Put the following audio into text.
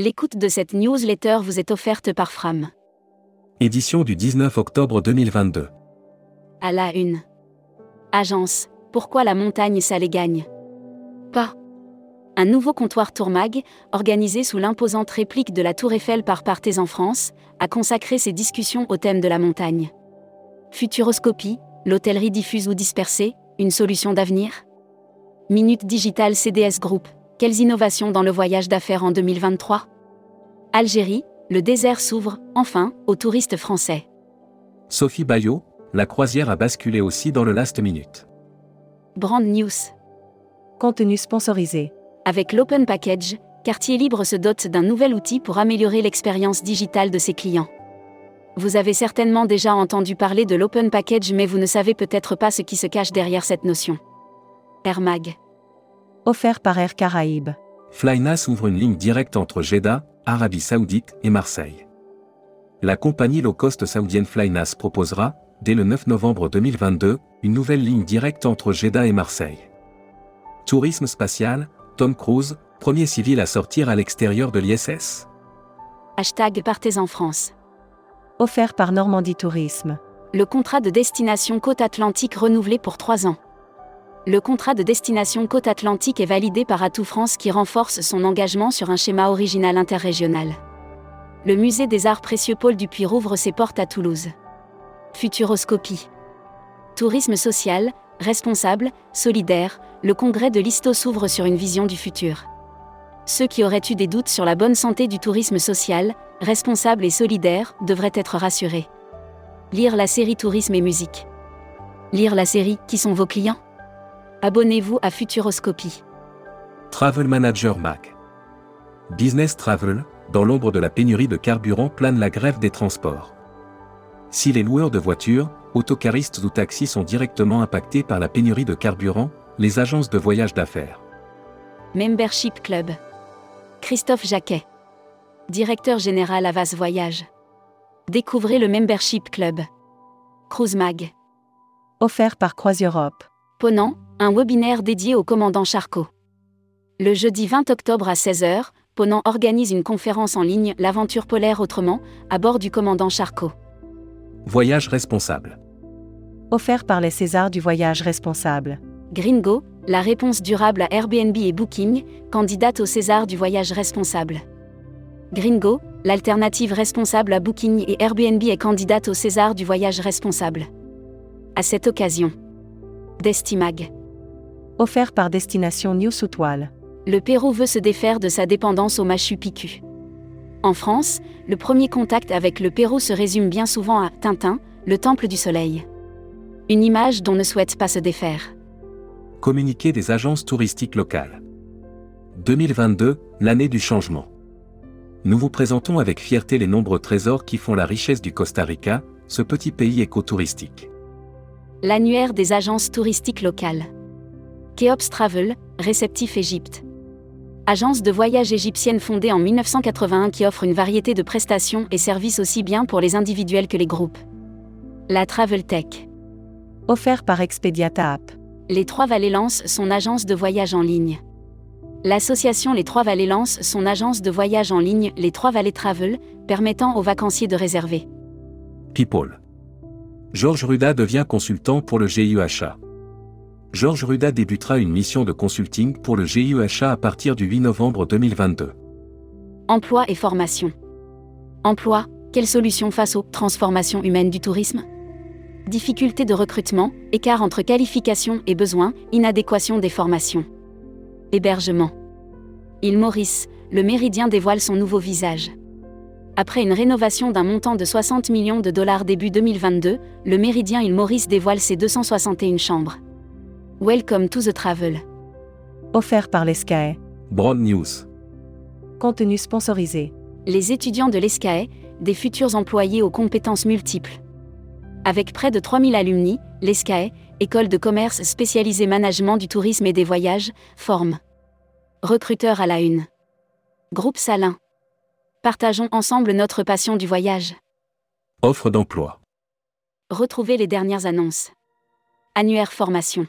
L'écoute de cette newsletter vous est offerte par Fram. Édition du 19 octobre 2022. À la une. Agence. Pourquoi la montagne ça les gagne? Pas. Un nouveau comptoir Tourmag, organisé sous l'imposante réplique de la Tour Eiffel par Partez en France, a consacré ses discussions au thème de la montagne. Futuroscopie, l'hôtellerie diffuse ou dispersée, une solution d'avenir? Minute Digital CDS Group, quelles innovations dans le voyage d'affaires en 2023 Algérie, le désert s'ouvre, enfin, aux touristes français. Sophie Bayot, la croisière a basculé aussi dans le last minute. Brand News. Contenu sponsorisé. Avec l'Open Package, Quartier Libre se dote d'un nouvel outil pour améliorer l'expérience digitale de ses clients. Vous avez certainement déjà entendu parler de l'Open Package mais vous ne savez peut-être pas ce qui se cache derrière cette notion. Air Mag. Offert par Air Caraïbes. Flynas ouvre une ligne directe entre Jeddah, Arabie Saoudite et Marseille. La compagnie low cost saoudienne Flynas proposera, dès le 9 novembre 2022, une nouvelle ligne directe entre Jeddah et Marseille. Tourisme spatial, Tom Cruise, premier civil à sortir à l'extérieur de l'ISS. Hashtag Partez en France. Offert par Normandie Tourisme. Le contrat de destination Côte Atlantique renouvelé pour 3 ans. Le contrat de destination Côte Atlantique est validé par Atout France qui renforce son engagement sur un schéma original interrégional. Le musée des arts précieux Paul Dupuis rouvre ses portes à Toulouse. Futuroscopie. Tourisme social, responsable, solidaire, le congrès de l'ISTO s'ouvre sur une vision du futur. Ceux qui auraient eu des doutes sur la bonne santé du tourisme social, responsable et solidaire, devraient être rassurés. Lire la série Tourisme et musique. Lire la série Qui sont vos clients? Abonnez-vous à Futuroscopie. Travel Manager Mac. Business Travel, dans l'ombre de la pénurie de carburant plane la grève des transports. Si les loueurs de voitures, autocaristes ou taxis sont directement impactés par la pénurie de carburant, les agences de voyage d'affaires. Membership Club. Christophe Jacquet. Directeur général Avas Voyage. Découvrez le Membership Club. Cruise Mag. Offert par Croise Europe. Ponant, un webinaire dédié au commandant Charcot. Le jeudi 20 octobre à 16h, Ponant organise une conférence en ligne L'aventure polaire autrement, à bord du commandant Charcot. Voyage responsable. Offert par les Césars du voyage responsable. Gringo, la réponse durable à Airbnb et Booking, candidate au César du voyage responsable. Gringo, l'alternative responsable à Booking et Airbnb est candidate au César du voyage responsable. À cette occasion, Destimag. Offert par Destination News sous toile. Le Pérou veut se défaire de sa dépendance au Machu Picchu. En France, le premier contact avec le Pérou se résume bien souvent à Tintin, le temple du soleil. Une image dont ne souhaite pas se défaire. Communiqué des agences touristiques locales. 2022, l'année du changement. Nous vous présentons avec fierté les nombreux trésors qui font la richesse du Costa Rica, ce petit pays écotouristique. L'annuaire des agences touristiques locales. Keops Travel, réceptif Égypte. Agence de voyage égyptienne fondée en 1981 qui offre une variété de prestations et services aussi bien pour les individuels que les groupes. La Travel Tech. Offert par Expediata App. Les Trois Vallées lance son agence de voyage en ligne. L'association Les Trois Vallées lance son agence de voyage en ligne Les Trois Vallées Travel, permettant aux vacanciers de réserver. People. Georges Ruda devient consultant pour le GIEHA. Georges Ruda débutera une mission de consulting pour le GIEHA à partir du 8 novembre 2022. Emploi et formation. Emploi, quelle solution face aux transformations humaines du tourisme? Difficultés de recrutement, écart entre qualification et besoins, inadéquation des formations. Hébergement. Île Maurice, le Méridien dévoile son nouveau visage. Après une rénovation d'un montant de 60 millions de dollars début 2022, le Méridien Île Maurice dévoile ses 261 chambres. Welcome to the travel. Offert par l'ESCAE. Broad News. Contenu sponsorisé. Les étudiants de l'ESCAE, des futurs employés aux compétences multiples. Avec près de 3000 alumni, l'ESCAE, école de commerce spécialisée management du tourisme et des voyages, forme. Recruteur à la une. Groupe Salin. Partageons ensemble notre passion du voyage. Offre d'emploi. Retrouvez les dernières annonces. Annuaire formation.